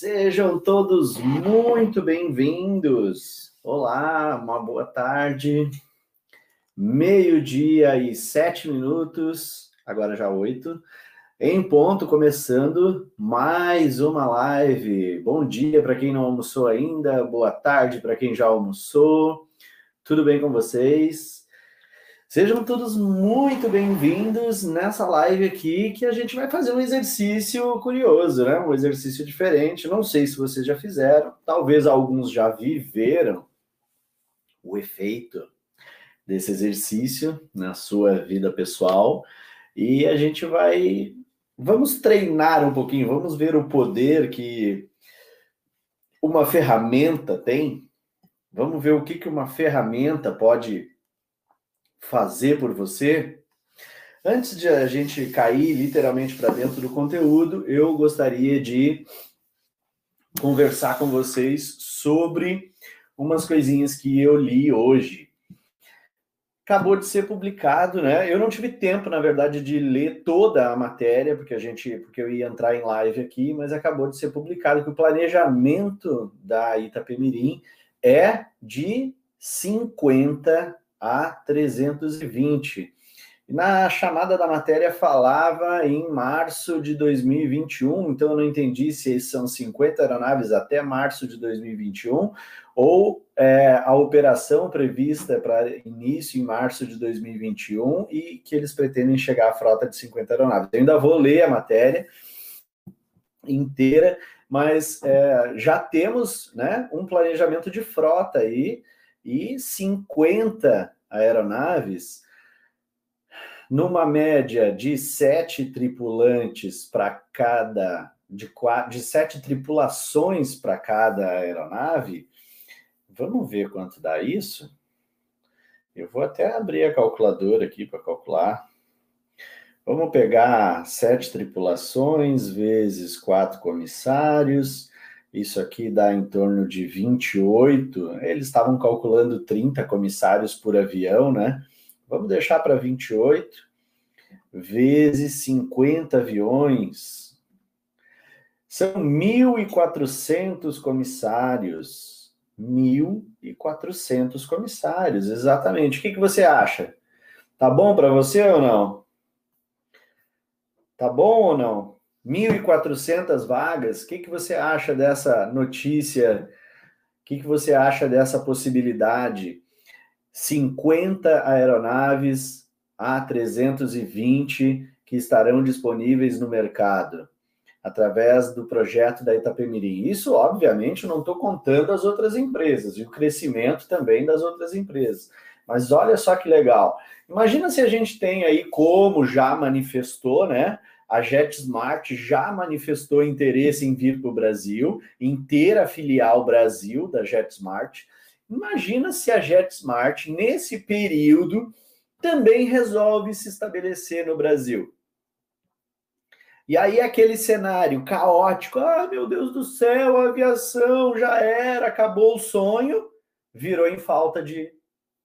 Sejam todos muito bem-vindos. Olá, uma boa tarde. Meio-dia e sete minutos, agora já oito, em ponto, começando mais uma live. Bom dia para quem não almoçou ainda, boa tarde para quem já almoçou. Tudo bem com vocês? Sejam todos muito bem-vindos nessa live aqui, que a gente vai fazer um exercício curioso, né? Um exercício diferente. Não sei se vocês já fizeram, talvez alguns já viveram o efeito desse exercício na sua vida pessoal. E a gente vai. Vamos treinar um pouquinho, vamos ver o poder que uma ferramenta tem. Vamos ver o que, que uma ferramenta pode fazer por você, antes de a gente cair literalmente para dentro do conteúdo, eu gostaria de conversar com vocês sobre umas coisinhas que eu li hoje. Acabou de ser publicado, né? Eu não tive tempo, na verdade, de ler toda a matéria, porque a gente, porque eu ia entrar em live aqui, mas acabou de ser publicado que o planejamento da Itapemirim é de 50 a 320. Na chamada da matéria falava em março de 2021, então eu não entendi se são 50 aeronaves até março de 2021 ou é, a operação prevista para início em março de 2021 e que eles pretendem chegar à frota de 50 aeronaves. Eu ainda vou ler a matéria inteira, mas é, já temos né, um planejamento de frota aí e 50 aeronaves, numa média de sete tripulantes para cada, de, quatro, de sete tripulações para cada aeronave. Vamos ver quanto dá isso? Eu vou até abrir a calculadora aqui para calcular. Vamos pegar sete tripulações vezes quatro comissários isso aqui dá em torno de 28. Eles estavam calculando 30 comissários por avião, né? Vamos deixar para 28 vezes 50 aviões. São 1.400 comissários. 1.400 comissários, exatamente. O que, que você acha? Tá bom para você ou não? Tá bom ou não? 1.400 vagas. O que, que você acha dessa notícia? O que, que você acha dessa possibilidade? 50 aeronaves A320 que estarão disponíveis no mercado através do projeto da Itapemirim. Isso, obviamente, não estou contando as outras empresas e o crescimento também das outras empresas. Mas olha só que legal. Imagina se a gente tem aí, como já manifestou, né? A JetSmart já manifestou interesse em vir para o Brasil, em ter a filial Brasil da JetSmart. Imagina se a JetSmart, nesse período, também resolve se estabelecer no Brasil. E aí aquele cenário caótico, ah, meu Deus do céu, a aviação já era, acabou o sonho, virou em falta de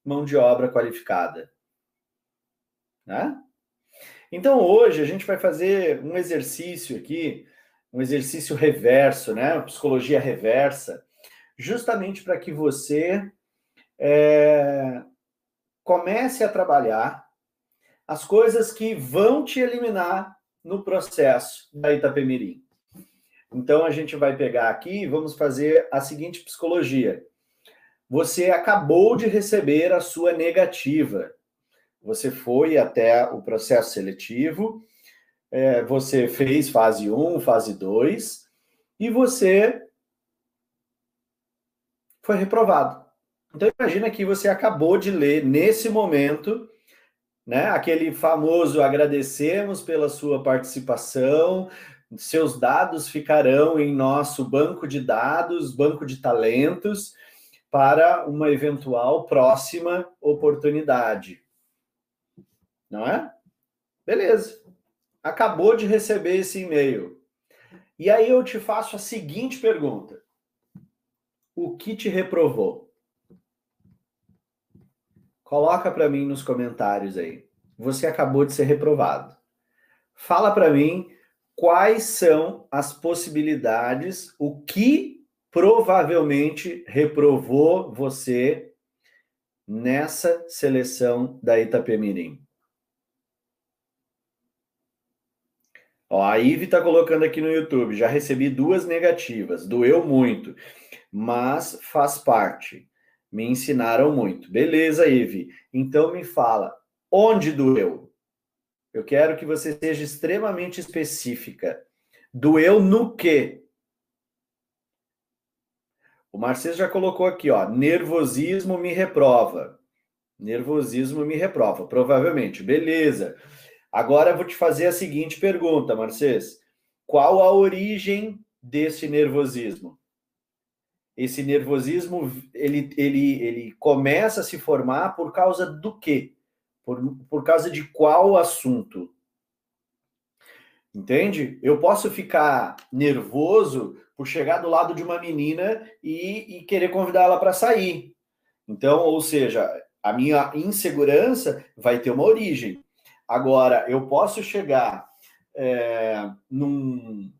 mão de obra qualificada. Né? Então hoje a gente vai fazer um exercício aqui, um exercício reverso, né? Psicologia reversa, justamente para que você é, comece a trabalhar as coisas que vão te eliminar no processo da Itapemirim. Então a gente vai pegar aqui e vamos fazer a seguinte psicologia. Você acabou de receber a sua negativa você foi até o processo seletivo, é, você fez fase 1, fase 2, e você foi reprovado. Então imagina que você acabou de ler nesse momento, né, aquele famoso agradecemos pela sua participação, seus dados ficarão em nosso banco de dados, banco de talentos, para uma eventual próxima oportunidade não é? Beleza. Acabou de receber esse e-mail. E aí eu te faço a seguinte pergunta: O que te reprovou? Coloca para mim nos comentários aí. Você acabou de ser reprovado. Fala para mim quais são as possibilidades, o que provavelmente reprovou você nessa seleção da Itapemirim. Ó, a Ive está colocando aqui no YouTube, já recebi duas negativas, doeu muito, mas faz parte. Me ensinaram muito. Beleza, Ive. Então me fala, onde doeu? Eu quero que você seja extremamente específica. Doeu no quê? O Marcelo já colocou aqui, ó, nervosismo me reprova. Nervosismo me reprova, provavelmente. Beleza. Agora eu vou te fazer a seguinte pergunta, Marcês. Qual a origem desse nervosismo? Esse nervosismo, ele, ele, ele começa a se formar por causa do quê? Por, por causa de qual assunto? Entende? Eu posso ficar nervoso por chegar do lado de uma menina e, e querer convidá-la para sair. Então, ou seja, a minha insegurança vai ter uma origem. Agora, eu posso chegar é, num,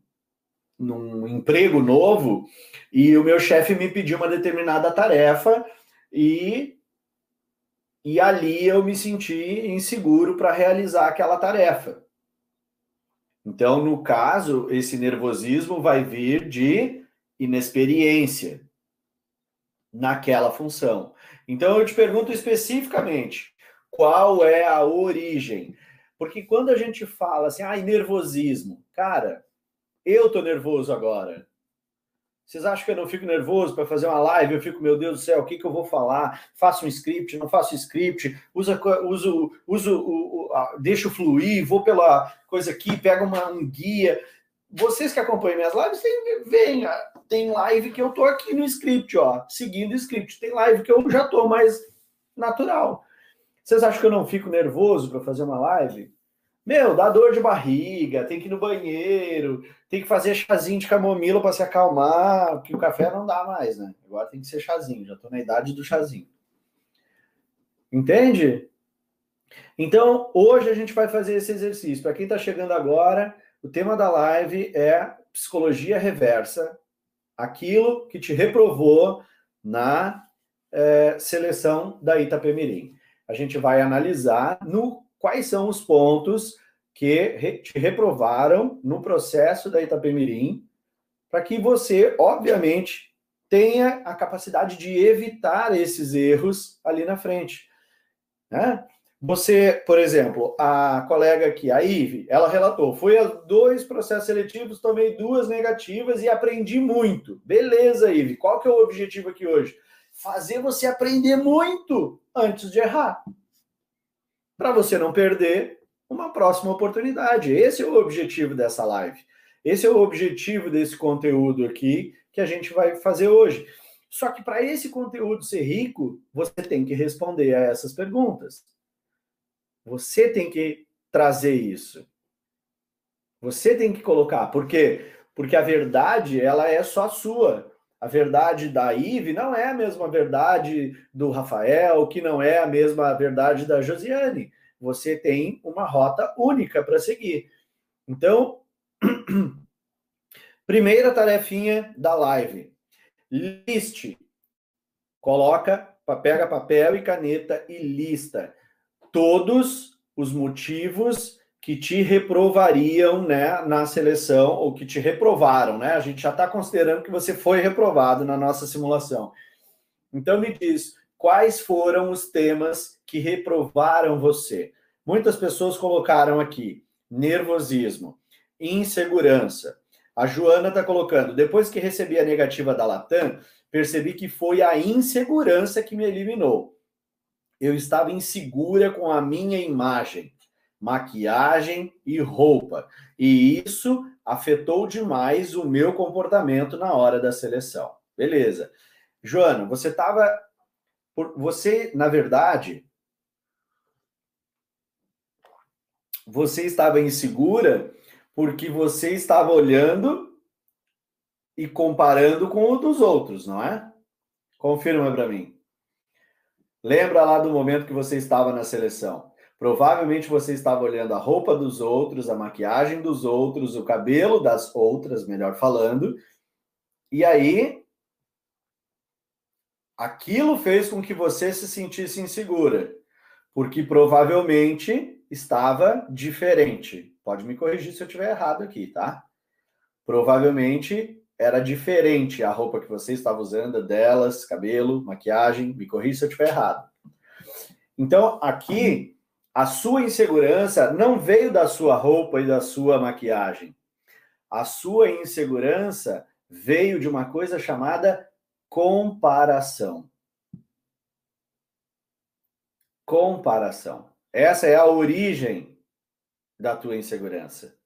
num emprego novo e o meu chefe me pediu uma determinada tarefa e, e ali eu me senti inseguro para realizar aquela tarefa. Então, no caso, esse nervosismo vai vir de inexperiência naquela função. Então, eu te pergunto especificamente: qual é a origem? Porque quando a gente fala assim, ah, nervosismo, cara, eu tô nervoso agora. Vocês acham que eu não fico nervoso para fazer uma live? Eu fico, meu Deus do céu, o que, que eu vou falar? Faço um script, não faço script, uso, uso, uso, o, deixo fluir, vou pela coisa aqui, pego uma, um guia. Vocês que acompanham minhas lives, veem, tem live que eu tô aqui no script, ó, seguindo o script. Tem live que eu já tô mais natural. Vocês acham que eu não fico nervoso para fazer uma live? Meu, dá dor de barriga, tem que ir no banheiro, tem que fazer chazinho de camomila para se acalmar, porque o café não dá mais, né? Agora tem que ser chazinho, já estou na idade do chazinho. Entende? Então, hoje a gente vai fazer esse exercício. Para quem está chegando agora, o tema da live é psicologia reversa, aquilo que te reprovou na é, seleção da Itapemirim a gente vai analisar no quais são os pontos que te reprovaram no processo da Itapemirim, para que você, obviamente, tenha a capacidade de evitar esses erros ali na frente. Né? Você, por exemplo, a colega aqui, a Ive, ela relatou: foi a dois processos seletivos, tomei duas negativas e aprendi muito. Beleza, Ive, qual que é o objetivo aqui hoje? fazer você aprender muito antes de errar. Para você não perder uma próxima oportunidade. Esse é o objetivo dessa live. Esse é o objetivo desse conteúdo aqui que a gente vai fazer hoje. Só que para esse conteúdo ser rico, você tem que responder a essas perguntas. Você tem que trazer isso. Você tem que colocar. Por quê? Porque a verdade, ela é só sua a verdade da Ive não é a mesma verdade do Rafael, que não é a mesma verdade da Josiane. Você tem uma rota única para seguir. Então, primeira tarefinha da live. Liste. Coloca, pega papel e caneta e lista todos os motivos que te reprovariam né, na seleção, ou que te reprovaram, né? A gente já está considerando que você foi reprovado na nossa simulação. Então me diz, quais foram os temas que reprovaram você? Muitas pessoas colocaram aqui nervosismo, insegurança. A Joana está colocando, depois que recebi a negativa da Latam, percebi que foi a insegurança que me eliminou. Eu estava insegura com a minha imagem maquiagem e roupa. E isso afetou demais o meu comportamento na hora da seleção. Beleza. Joana, você estava. Você, na verdade, você estava insegura porque você estava olhando e comparando com o dos outros, não é? Confirma para mim. Lembra lá do momento que você estava na seleção. Provavelmente você estava olhando a roupa dos outros, a maquiagem dos outros, o cabelo das outras, melhor falando. E aí, aquilo fez com que você se sentisse insegura, porque provavelmente estava diferente. Pode me corrigir se eu estiver errado aqui, tá? Provavelmente era diferente a roupa que você estava usando, delas, cabelo, maquiagem. Me corrija se eu estiver errado. Então, aqui, a sua insegurança não veio da sua roupa e da sua maquiagem. A sua insegurança veio de uma coisa chamada comparação. Comparação. Essa é a origem da tua insegurança.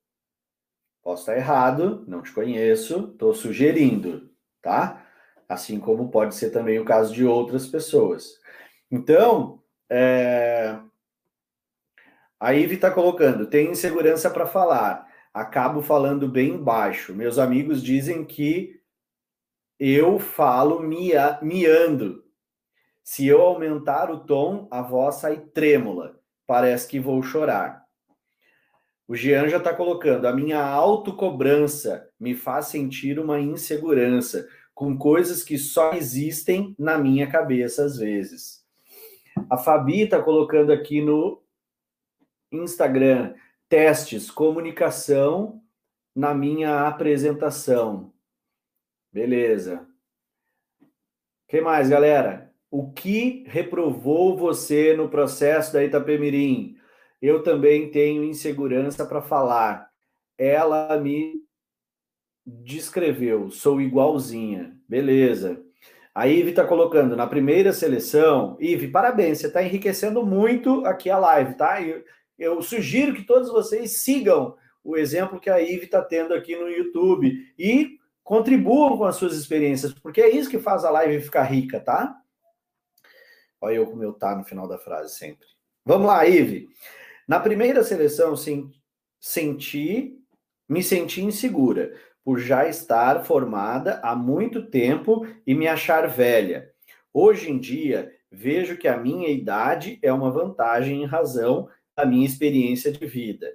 Posso estar errado, não te conheço, estou sugerindo, tá? Assim como pode ser também o caso de outras pessoas. Então, é... a Ive está colocando, tem insegurança para falar, acabo falando bem baixo. Meus amigos dizem que eu falo mia... miando. Se eu aumentar o tom, a voz sai trêmula. Parece que vou chorar. O Jean já está colocando: a minha autocobrança me faz sentir uma insegurança com coisas que só existem na minha cabeça às vezes. A Fabi está colocando aqui no Instagram testes, comunicação na minha apresentação. Beleza. Que mais, galera? O que reprovou você no processo da Itapemirim? Eu também tenho insegurança para falar. Ela me descreveu, sou igualzinha. Beleza. A Ive está colocando na primeira seleção. Ive, parabéns, você está enriquecendo muito aqui a live, tá? Eu, sugiro que todos vocês sigam o exemplo que a Ive está tendo aqui no YouTube e contribuam com as suas experiências, porque é isso que faz a live ficar rica, tá? Olha eu como eu tá no final da frase sempre. Vamos lá, Ive. Na primeira seleção, sim, senti, me senti insegura por já estar formada há muito tempo e me achar velha. Hoje em dia, vejo que a minha idade é uma vantagem em razão da minha experiência de vida.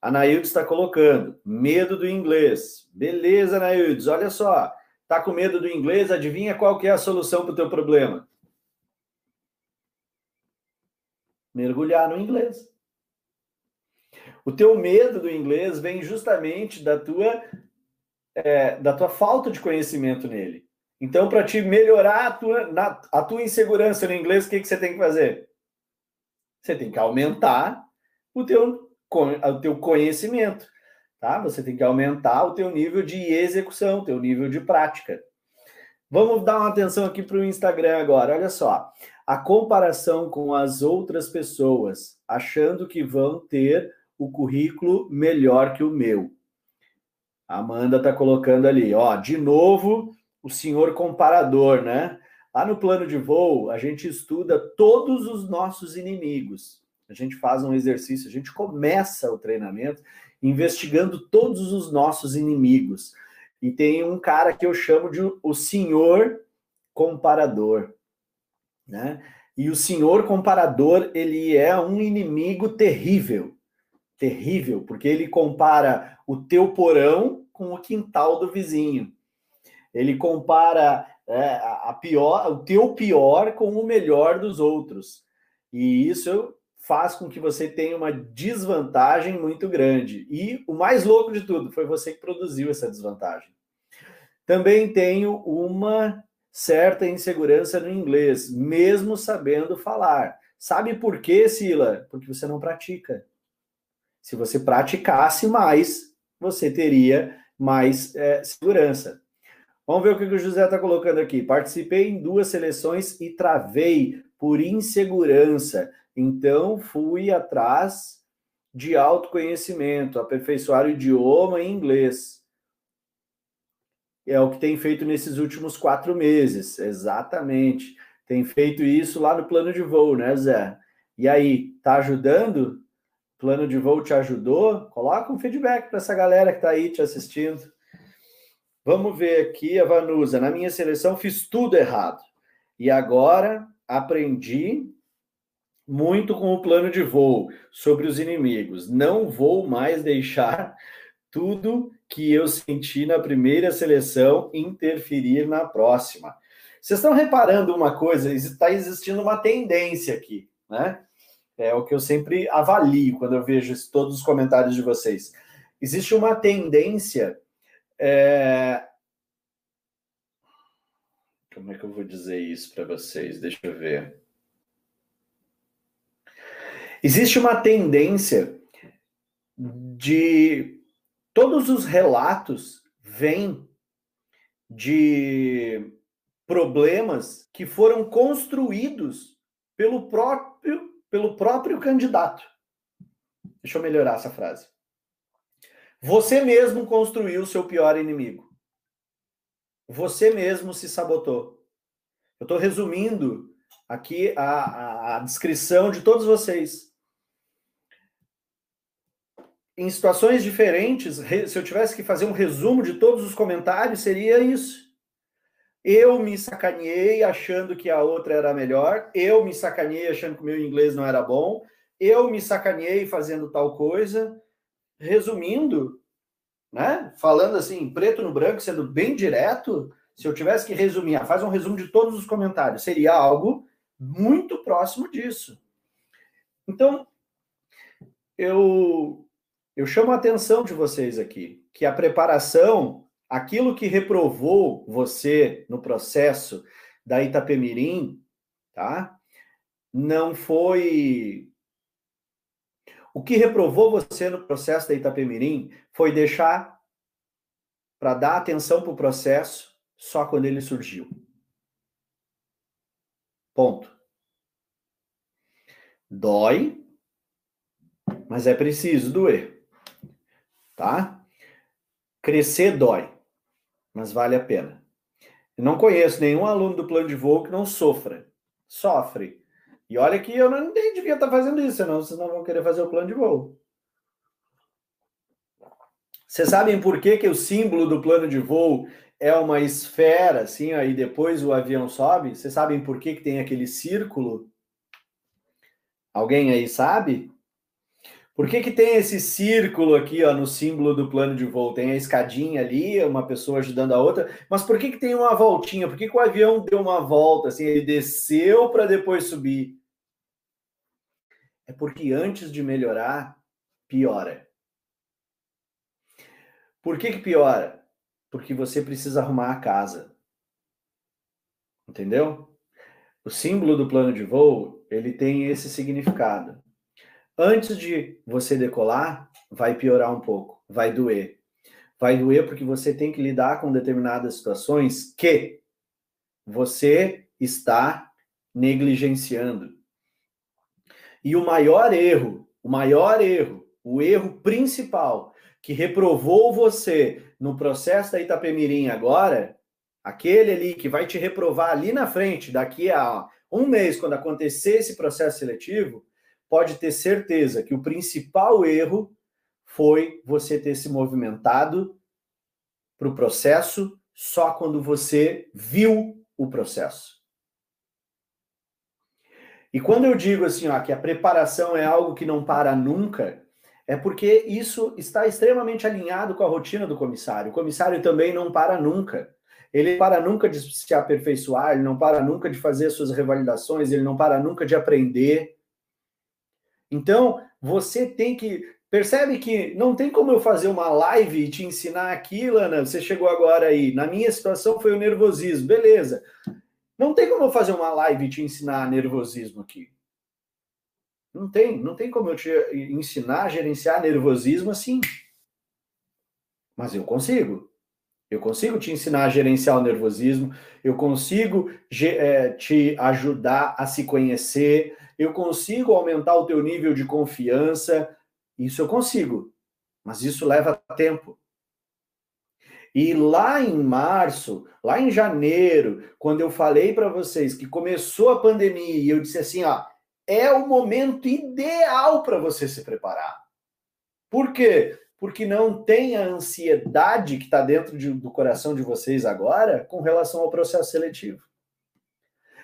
A Naildes está colocando medo do inglês. Beleza, Naildes, olha só. Tá com medo do inglês? Adivinha qual que é a solução para o teu problema? mergulhar no inglês. O teu medo do inglês vem justamente da tua é, da tua falta de conhecimento nele. Então, para te melhorar a tua, na, a tua insegurança no inglês, o que, que você tem que fazer? Você tem que aumentar o teu, o teu conhecimento, tá? Você tem que aumentar o teu nível de execução, o teu nível de prática. Vamos dar uma atenção aqui para o Instagram agora. Olha só a comparação com as outras pessoas, achando que vão ter o currículo melhor que o meu. A Amanda está colocando ali, ó, de novo o senhor comparador, né? Lá no plano de voo, a gente estuda todos os nossos inimigos. A gente faz um exercício, a gente começa o treinamento investigando todos os nossos inimigos. E tem um cara que eu chamo de o senhor comparador né? E o senhor comparador, ele é um inimigo terrível, terrível, porque ele compara o teu porão com o quintal do vizinho. Ele compara é, a pior, o teu pior com o melhor dos outros. E isso faz com que você tenha uma desvantagem muito grande. E o mais louco de tudo foi você que produziu essa desvantagem. Também tenho uma certa insegurança no inglês, mesmo sabendo falar. Sabe por quê, Sila? Porque você não pratica. Se você praticasse mais, você teria mais é, segurança. Vamos ver o que o José está colocando aqui. Participei em duas seleções e travei por insegurança. Então, fui atrás de autoconhecimento, aperfeiçoar o idioma em inglês é o que tem feito nesses últimos quatro meses, exatamente. Tem feito isso lá no plano de voo, né, Zé? E aí, tá ajudando? Plano de voo te ajudou? Coloca um feedback para essa galera que está aí te assistindo. Vamos ver aqui a Vanusa. Na minha seleção fiz tudo errado. E agora aprendi muito com o plano de voo sobre os inimigos. Não vou mais deixar tudo que eu senti na primeira seleção interferir na próxima. Vocês estão reparando uma coisa? Está existindo uma tendência aqui, né? É o que eu sempre avalio quando eu vejo todos os comentários de vocês. Existe uma tendência. É... Como é que eu vou dizer isso para vocês? Deixa eu ver. Existe uma tendência de todos os relatos vêm de problemas que foram construídos pelo próprio pelo próprio candidato. Deixa eu melhorar essa frase. Você mesmo construiu o seu pior inimigo. Você mesmo se sabotou. Eu estou resumindo aqui a, a, a descrição de todos vocês em situações diferentes, se eu tivesse que fazer um resumo de todos os comentários, seria isso. Eu me sacaneei achando que a outra era melhor, eu me sacaneei achando que o meu inglês não era bom, eu me sacaneei fazendo tal coisa. Resumindo, né? Falando assim, preto no branco, sendo bem direto, se eu tivesse que resumir, ah, faz um resumo de todos os comentários, seria algo muito próximo disso. Então, eu eu chamo a atenção de vocês aqui que a preparação, aquilo que reprovou você no processo da Itapemirim, tá? Não foi o que reprovou você no processo da Itapemirim foi deixar para dar atenção para o processo só quando ele surgiu. Ponto. Dói, mas é preciso doer tá? Crescer dói, mas vale a pena. Não conheço nenhum aluno do plano de voo que não sofra. Sofre. E olha que eu não nem devia estar fazendo isso, senão vocês não vão querer fazer o plano de voo. Vocês sabem por que, que o símbolo do plano de voo é uma esfera, assim, aí depois o avião sobe? Vocês sabem por que, que tem aquele círculo? Alguém aí sabe? Por que, que tem esse círculo aqui ó, no símbolo do plano de voo? Tem a escadinha ali, uma pessoa ajudando a outra, mas por que, que tem uma voltinha? Por que, que o avião deu uma volta? Assim, ele desceu para depois subir? É porque antes de melhorar, piora. Por que, que piora? Porque você precisa arrumar a casa. Entendeu? O símbolo do plano de voo, ele tem esse significado. Antes de você decolar, vai piorar um pouco, vai doer. Vai doer porque você tem que lidar com determinadas situações que você está negligenciando. E o maior erro, o maior erro, o erro principal que reprovou você no processo da Itapemirim agora, aquele ali que vai te reprovar ali na frente, daqui a um mês, quando acontecer esse processo seletivo, pode ter certeza que o principal erro foi você ter se movimentado para o processo só quando você viu o processo. E quando eu digo assim, ó, que a preparação é algo que não para nunca, é porque isso está extremamente alinhado com a rotina do comissário. O comissário também não para nunca. Ele para nunca de se aperfeiçoar, ele não para nunca de fazer suas revalidações, ele não para nunca de aprender. Então, você tem que. Percebe que não tem como eu fazer uma live e te ensinar aquilo, Ana. Você chegou agora aí. Na minha situação foi o nervosismo. Beleza. Não tem como eu fazer uma live e te ensinar nervosismo aqui. Não tem. Não tem como eu te ensinar a gerenciar nervosismo assim. Mas eu consigo. Eu consigo te ensinar a gerenciar o nervosismo, eu consigo é, te ajudar a se conhecer, eu consigo aumentar o teu nível de confiança, isso eu consigo, mas isso leva tempo. E lá em março, lá em janeiro, quando eu falei para vocês que começou a pandemia e eu disse assim, ó, é o momento ideal para você se preparar. Por quê? Porque não tem a ansiedade que está dentro de, do coração de vocês agora com relação ao processo seletivo.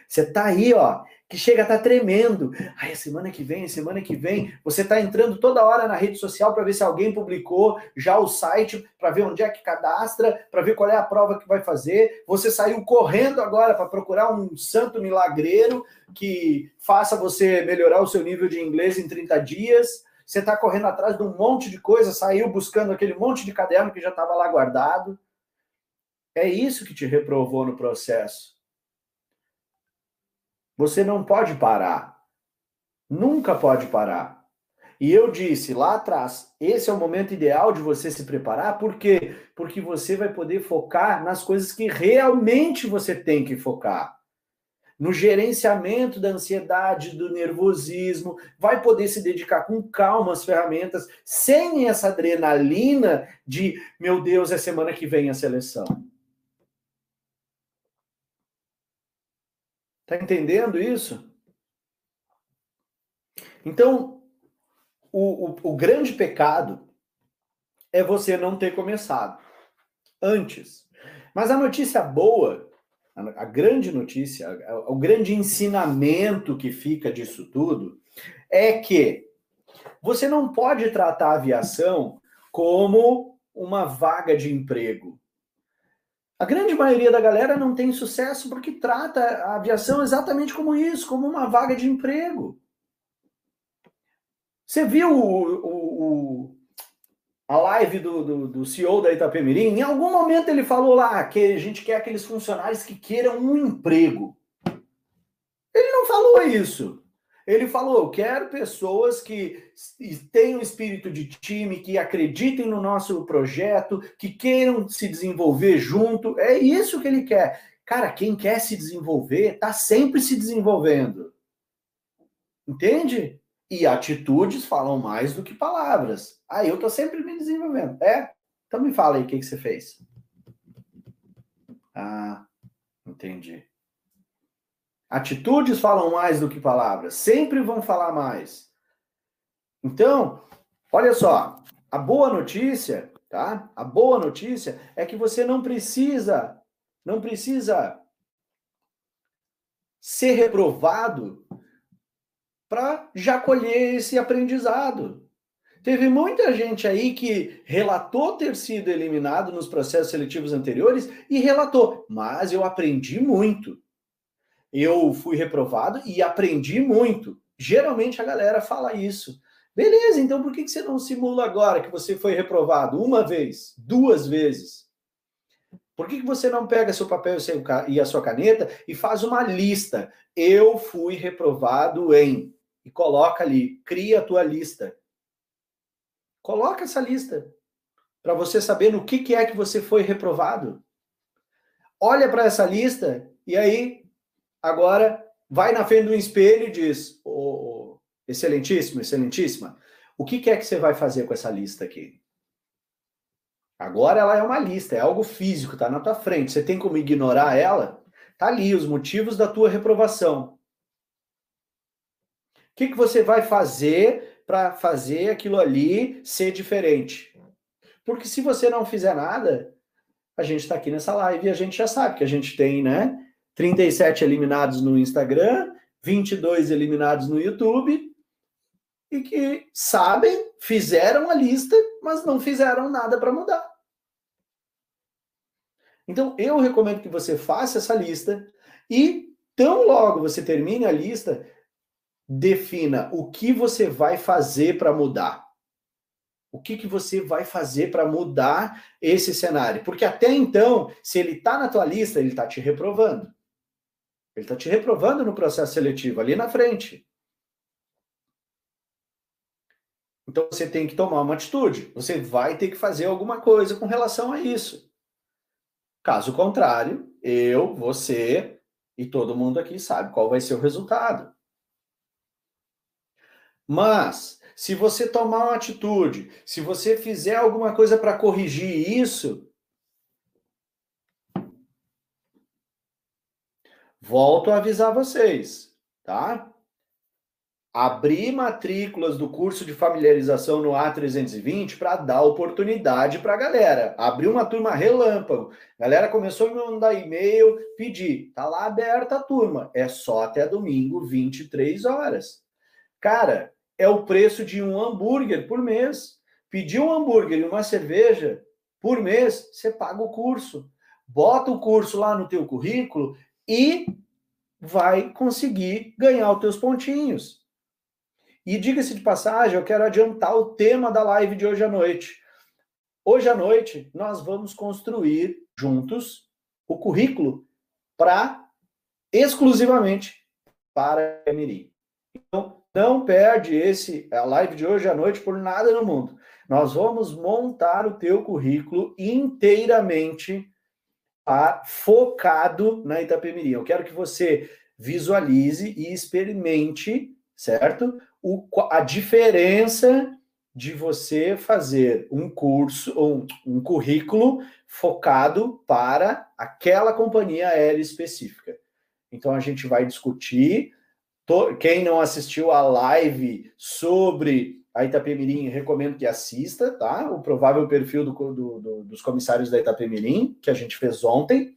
Você tá aí, ó, que chega a tá tremendo. Ai, semana que vem, semana que vem, você tá entrando toda hora na rede social para ver se alguém publicou já o site, para ver onde é que cadastra, para ver qual é a prova que vai fazer. Você saiu correndo agora para procurar um santo milagreiro que faça você melhorar o seu nível de inglês em 30 dias. Você está correndo atrás de um monte de coisa, saiu buscando aquele monte de caderno que já estava lá guardado. É isso que te reprovou no processo. Você não pode parar. Nunca pode parar. E eu disse lá atrás, esse é o momento ideal de você se preparar, por quê? Porque você vai poder focar nas coisas que realmente você tem que focar. No gerenciamento da ansiedade, do nervosismo, vai poder se dedicar com calma às ferramentas, sem essa adrenalina de, meu Deus, é semana que vem a seleção. Tá entendendo isso? Então, o, o, o grande pecado é você não ter começado antes. Mas a notícia boa, a, a grande notícia, a, o grande ensinamento que fica disso tudo é que você não pode tratar a aviação como uma vaga de emprego. A grande maioria da galera não tem sucesso porque trata a aviação exatamente como isso, como uma vaga de emprego. Você viu o, o, o, a live do, do, do, CEO da Itapemirim? Em algum momento ele falou lá que a gente quer aqueles funcionários que queiram um emprego. Ele não falou isso. Ele falou: eu quero pessoas que tenham espírito de time, que acreditem no nosso projeto, que queiram se desenvolver junto. É isso que ele quer. Cara, quem quer se desenvolver está sempre se desenvolvendo. Entende? E atitudes falam mais do que palavras. Ah, eu estou sempre me desenvolvendo. É? Então me fala aí o que, que você fez. Ah, entendi. Atitudes falam mais do que palavras, sempre vão falar mais. Então, olha só, a boa notícia, tá? A boa notícia é que você não precisa, não precisa ser reprovado para já colher esse aprendizado. Teve muita gente aí que relatou ter sido eliminado nos processos seletivos anteriores e relatou, mas eu aprendi muito eu fui reprovado e aprendi muito. Geralmente a galera fala isso. Beleza, então por que você não simula agora que você foi reprovado uma vez, duas vezes? Por que você não pega seu papel e a sua caneta e faz uma lista? Eu fui reprovado em. E coloca ali, cria a tua lista. Coloca essa lista para você saber no que, que é que você foi reprovado. Olha para essa lista e aí Agora, vai na frente do espelho e diz: oh, excelentíssimo, excelentíssima, o que é que você vai fazer com essa lista aqui? Agora ela é uma lista, é algo físico, está na tua frente. Você tem como ignorar ela? Tá ali os motivos da tua reprovação. O que, que você vai fazer para fazer aquilo ali ser diferente? Porque se você não fizer nada, a gente está aqui nessa live e a gente já sabe que a gente tem, né? 37 eliminados no Instagram, 22 eliminados no YouTube, e que sabem, fizeram a lista, mas não fizeram nada para mudar. Então, eu recomendo que você faça essa lista e, tão logo você termine a lista, defina o que você vai fazer para mudar. O que, que você vai fazer para mudar esse cenário? Porque até então, se ele está na tua lista, ele está te reprovando. Ele está te reprovando no processo seletivo ali na frente. Então você tem que tomar uma atitude. Você vai ter que fazer alguma coisa com relação a isso. Caso contrário, eu, você e todo mundo aqui sabe qual vai ser o resultado. Mas, se você tomar uma atitude, se você fizer alguma coisa para corrigir isso, Volto a avisar vocês, tá? abrir matrículas do curso de familiarização no A320 para dar oportunidade para a galera. Abriu uma turma relâmpago. A galera começou a me mandar e-mail, pedir. Tá lá aberta a turma. É só até domingo, 23 horas. Cara, é o preço de um hambúrguer por mês. Pedir um hambúrguer e uma cerveja por mês, você paga o curso. Bota o curso lá no teu currículo e vai conseguir ganhar os teus pontinhos. E diga-se de passagem, eu quero adiantar o tema da live de hoje à noite. Hoje à noite, nós vamos construir juntos o currículo para exclusivamente para Mirim. Então, não perde esse a live de hoje à noite por nada no mundo. Nós vamos montar o teu currículo inteiramente focado na Itapemirim. Eu quero que você visualize e experimente, certo? o, a diferença de você fazer um curso, um, um currículo focado para aquela companhia aérea específica. Então a gente vai discutir. Quem não assistiu a live sobre a Itapemirim, recomendo que assista, tá? O provável perfil do, do, do, dos comissários da Itapemirim, que a gente fez ontem.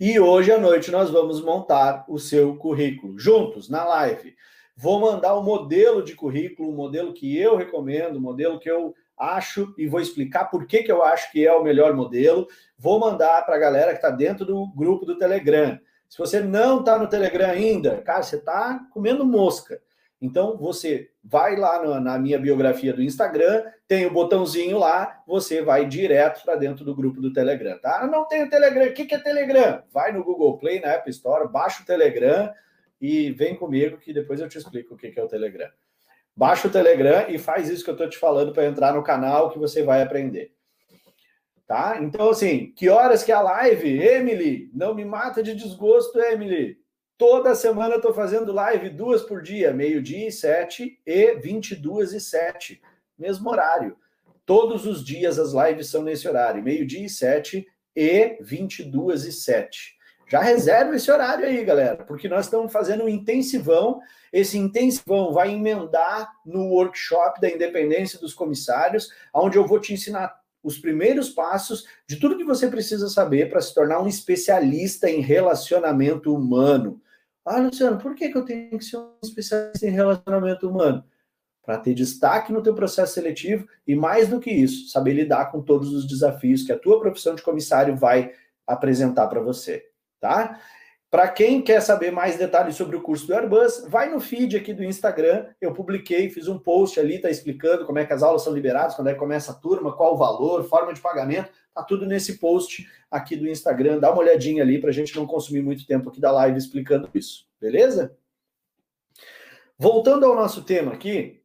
E hoje à noite nós vamos montar o seu currículo juntos na live. Vou mandar o um modelo de currículo, um modelo que eu recomendo, um modelo que eu acho e vou explicar por que, que eu acho que é o melhor modelo. Vou mandar para a galera que está dentro do grupo do Telegram. Se você não está no Telegram ainda, cara, você está comendo mosca. Então você vai lá no, na minha biografia do Instagram, tem o botãozinho lá, você vai direto para dentro do grupo do Telegram, tá? Não tem o Telegram, o que, que é Telegram? Vai no Google Play, na App Store, baixa o Telegram, e vem comigo que depois eu te explico o que é o Telegram. Baixa o Telegram e faz isso que eu estou te falando para entrar no canal que você vai aprender. Tá? Então, assim, que horas que é a live? Emily, não me mata de desgosto, Emily. Toda semana estou fazendo live duas por dia, meio-dia e sete e 22 e sete, mesmo horário. Todos os dias as lives são nesse horário, meio-dia e sete e 22 e sete. Já reserva esse horário aí, galera, porque nós estamos fazendo um intensivão. Esse intensivão vai emendar no workshop da independência dos comissários, onde eu vou te ensinar os primeiros passos de tudo que você precisa saber para se tornar um especialista em relacionamento humano. Ah, Luciano, por que, que eu tenho que ser um especialista em relacionamento humano? Para ter destaque no teu processo seletivo e mais do que isso, saber lidar com todos os desafios que a tua profissão de comissário vai apresentar para você tá? Para quem quer saber mais detalhes sobre o curso do Airbus, vai no feed aqui do Instagram. Eu publiquei, fiz um post ali, tá explicando como é que as aulas são liberadas, quando é que começa a turma, qual o valor, forma de pagamento. Tá tudo nesse post aqui do Instagram. Dá uma olhadinha ali para a gente não consumir muito tempo aqui da live explicando isso, beleza? Voltando ao nosso tema aqui,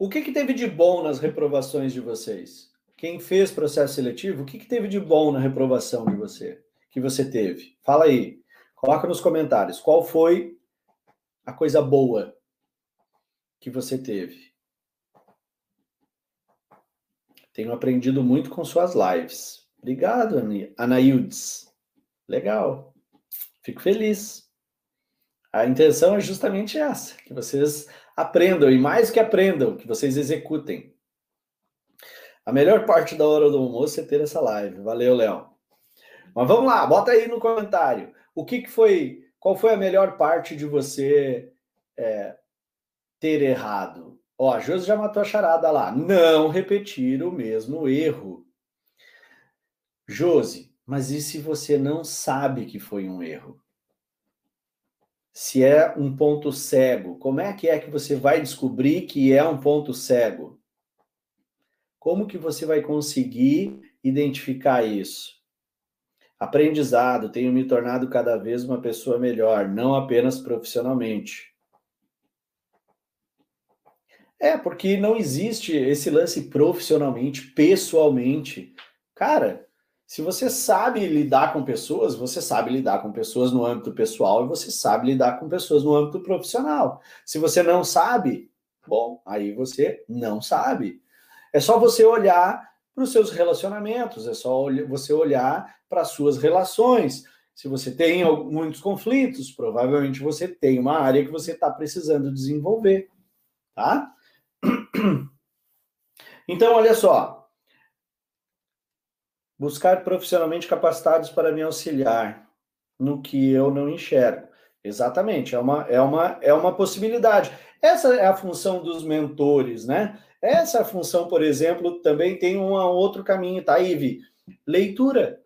O que, que teve de bom nas reprovações de vocês? Quem fez processo seletivo, o que, que teve de bom na reprovação de você? Que você teve? Fala aí. Coloca nos comentários. Qual foi a coisa boa que você teve? Tenho aprendido muito com suas lives. Obrigado, Anaildes. Legal. Fico feliz. A intenção é justamente essa, que vocês aprendam, e mais que aprendam, que vocês executem. A melhor parte da hora do almoço é ter essa live. Valeu, Léo. Mas vamos lá, bota aí no comentário. O que, que foi, qual foi a melhor parte de você é, ter errado? Ó, Josi já matou a charada lá. Não repetir o mesmo erro. Josi, mas e se você não sabe que foi um erro? se é um ponto cego. Como é que é que você vai descobrir que é um ponto cego? Como que você vai conseguir identificar isso? Aprendizado, tenho me tornado cada vez uma pessoa melhor, não apenas profissionalmente. É, porque não existe esse lance profissionalmente, pessoalmente. Cara, se você sabe lidar com pessoas, você sabe lidar com pessoas no âmbito pessoal e você sabe lidar com pessoas no âmbito profissional. Se você não sabe, bom, aí você não sabe. É só você olhar para os seus relacionamentos, é só você olhar para as suas relações. Se você tem muitos conflitos, provavelmente você tem uma área que você está precisando desenvolver, tá? Então, olha só. Buscar profissionalmente capacitados para me auxiliar no que eu não enxergo. Exatamente, é uma, é uma, é uma possibilidade. Essa é a função dos mentores, né? Essa função, por exemplo, também tem um outro caminho, tá, Ive? Leitura.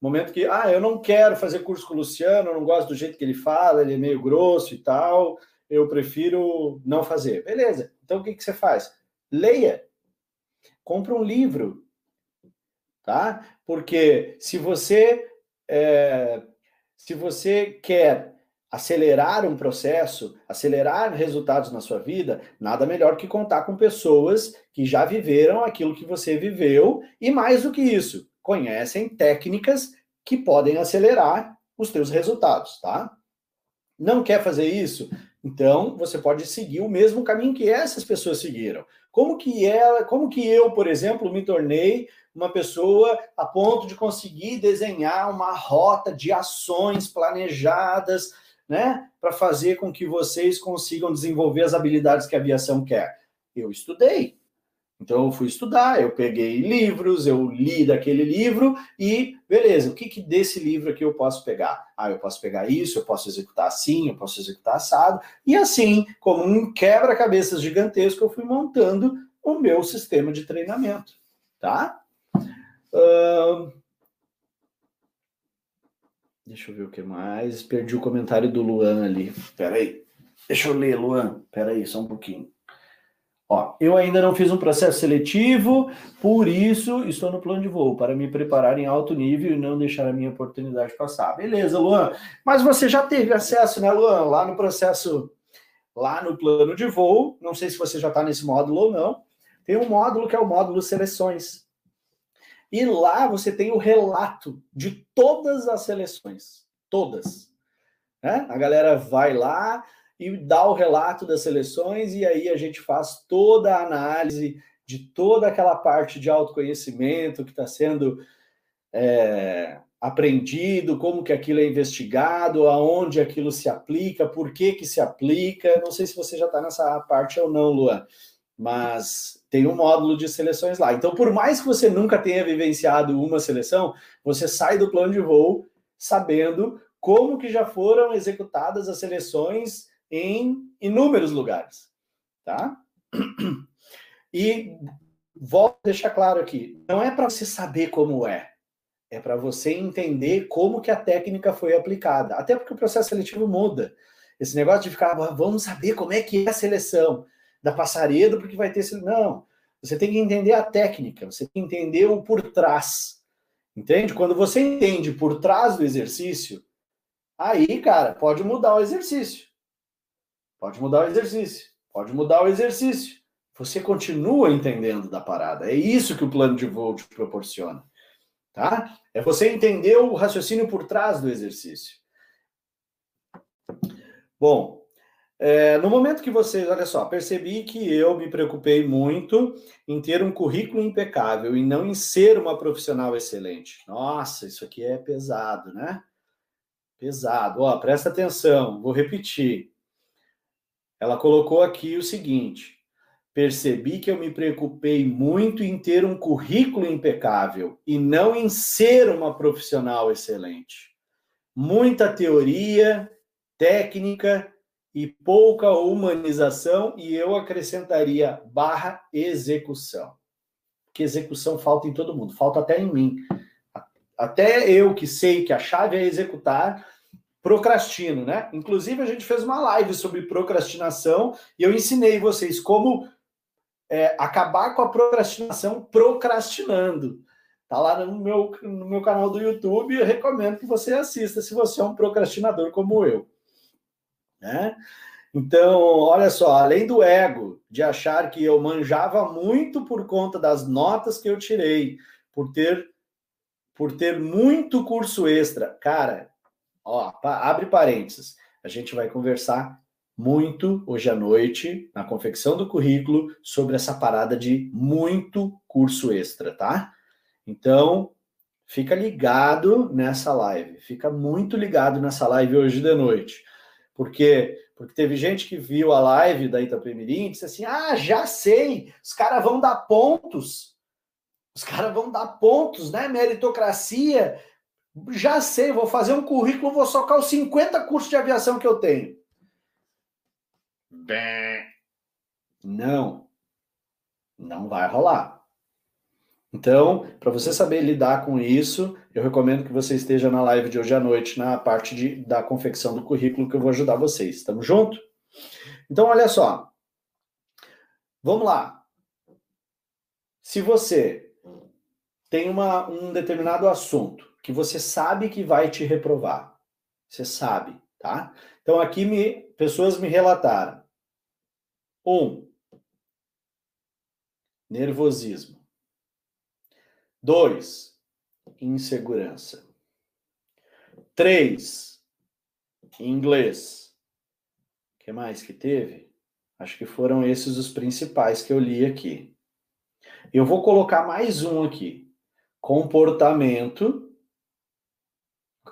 Momento que, ah, eu não quero fazer curso com o Luciano, eu não gosto do jeito que ele fala, ele é meio grosso e tal, eu prefiro não fazer. Beleza, então o que, que você faz? Leia. Compra um livro, tá? Porque se você é, se você quer acelerar um processo, acelerar resultados na sua vida, nada melhor que contar com pessoas que já viveram aquilo que você viveu e mais do que isso, conhecem técnicas que podem acelerar os teus resultados, tá? Não quer fazer isso? Então, você pode seguir o mesmo caminho que essas pessoas seguiram. Como que ela, como que eu, por exemplo, me tornei uma pessoa a ponto de conseguir desenhar uma rota de ações planejadas, né, para fazer com que vocês consigam desenvolver as habilidades que a aviação quer? Eu estudei. Então eu fui estudar, eu peguei livros, eu li daquele livro e beleza, o que, que desse livro aqui eu posso pegar? Ah, eu posso pegar isso, eu posso executar assim, eu posso executar assado, e assim, como um quebra-cabeças gigantesco, eu fui montando o meu sistema de treinamento, tá? Uh, Deixa eu ver o que mais. Perdi o comentário do Luan ali. Peraí. Deixa eu ler, Luan. Peraí, só um pouquinho. Ó, eu ainda não fiz um processo seletivo, por isso estou no plano de voo, para me preparar em alto nível e não deixar a minha oportunidade passar. Beleza, Luan. Mas você já teve acesso, né, Luan, lá no processo, lá no plano de voo. Não sei se você já está nesse módulo ou não. Tem um módulo que é o módulo seleções. E lá você tem o relato de todas as seleções, todas. Né? A galera vai lá e dá o relato das seleções e aí a gente faz toda a análise de toda aquela parte de autoconhecimento que está sendo é, aprendido, como que aquilo é investigado, aonde aquilo se aplica, por que que se aplica. Não sei se você já está nessa parte ou não, Luan, mas tem um módulo de seleções lá. Então, por mais que você nunca tenha vivenciado uma seleção, você sai do plano de voo sabendo como que já foram executadas as seleções em inúmeros lugares, tá? E volto a deixar claro aqui, não é para você saber como é, é para você entender como que a técnica foi aplicada. Até porque o processo seletivo muda. Esse negócio de ficar, ah, vamos saber como é que é a seleção da passaredo, porque vai ter. Não. Você tem que entender a técnica, você tem que entender o por trás. Entende? Quando você entende por trás do exercício, aí, cara, pode mudar o exercício. Pode mudar o exercício. Pode mudar o exercício. Você continua entendendo da parada. É isso que o plano de voo te proporciona. Tá? É você entender o raciocínio por trás do exercício. Bom, é, no momento que vocês, olha só, percebi que eu me preocupei muito em ter um currículo impecável e não em ser uma profissional excelente. Nossa, isso aqui é pesado, né? Pesado. Ó, presta atenção, vou repetir. Ela colocou aqui o seguinte: percebi que eu me preocupei muito em ter um currículo impecável e não em ser uma profissional excelente. Muita teoria, técnica e pouca humanização, e eu acrescentaria barra execução. Porque execução falta em todo mundo, falta até em mim. Até eu que sei que a chave é executar, procrastino, né? Inclusive, a gente fez uma live sobre procrastinação e eu ensinei vocês como é, acabar com a procrastinação procrastinando. Tá lá no meu, no meu canal do YouTube e eu recomendo que você assista se você é um procrastinador como eu. Né? Então, olha só, além do ego, de achar que eu manjava muito por conta das notas que eu tirei, por ter por ter muito curso extra. Cara, ó, abre parênteses. A gente vai conversar muito hoje à noite na confecção do currículo sobre essa parada de muito curso extra, tá? Então, fica ligado nessa live. Fica muito ligado nessa live hoje de noite. Porque porque teve gente que viu a live da Itapemirim e disse assim: "Ah, já sei, os caras vão dar pontos. Os caras vão dar pontos, né? Meritocracia. Já sei, vou fazer um currículo, vou socar os 50 cursos de aviação que eu tenho." Não. Não vai rolar. Então, para você saber lidar com isso, eu recomendo que você esteja na live de hoje à noite, na parte de, da confecção do currículo, que eu vou ajudar vocês. Estamos junto? Então, olha só. Vamos lá. Se você tem uma, um determinado assunto que você sabe que vai te reprovar, você sabe, tá? Então, aqui me, pessoas me relataram. Um, nervosismo. Dois, insegurança. Três, inglês. O que mais que teve? Acho que foram esses os principais que eu li aqui. Eu vou colocar mais um aqui. Comportamento.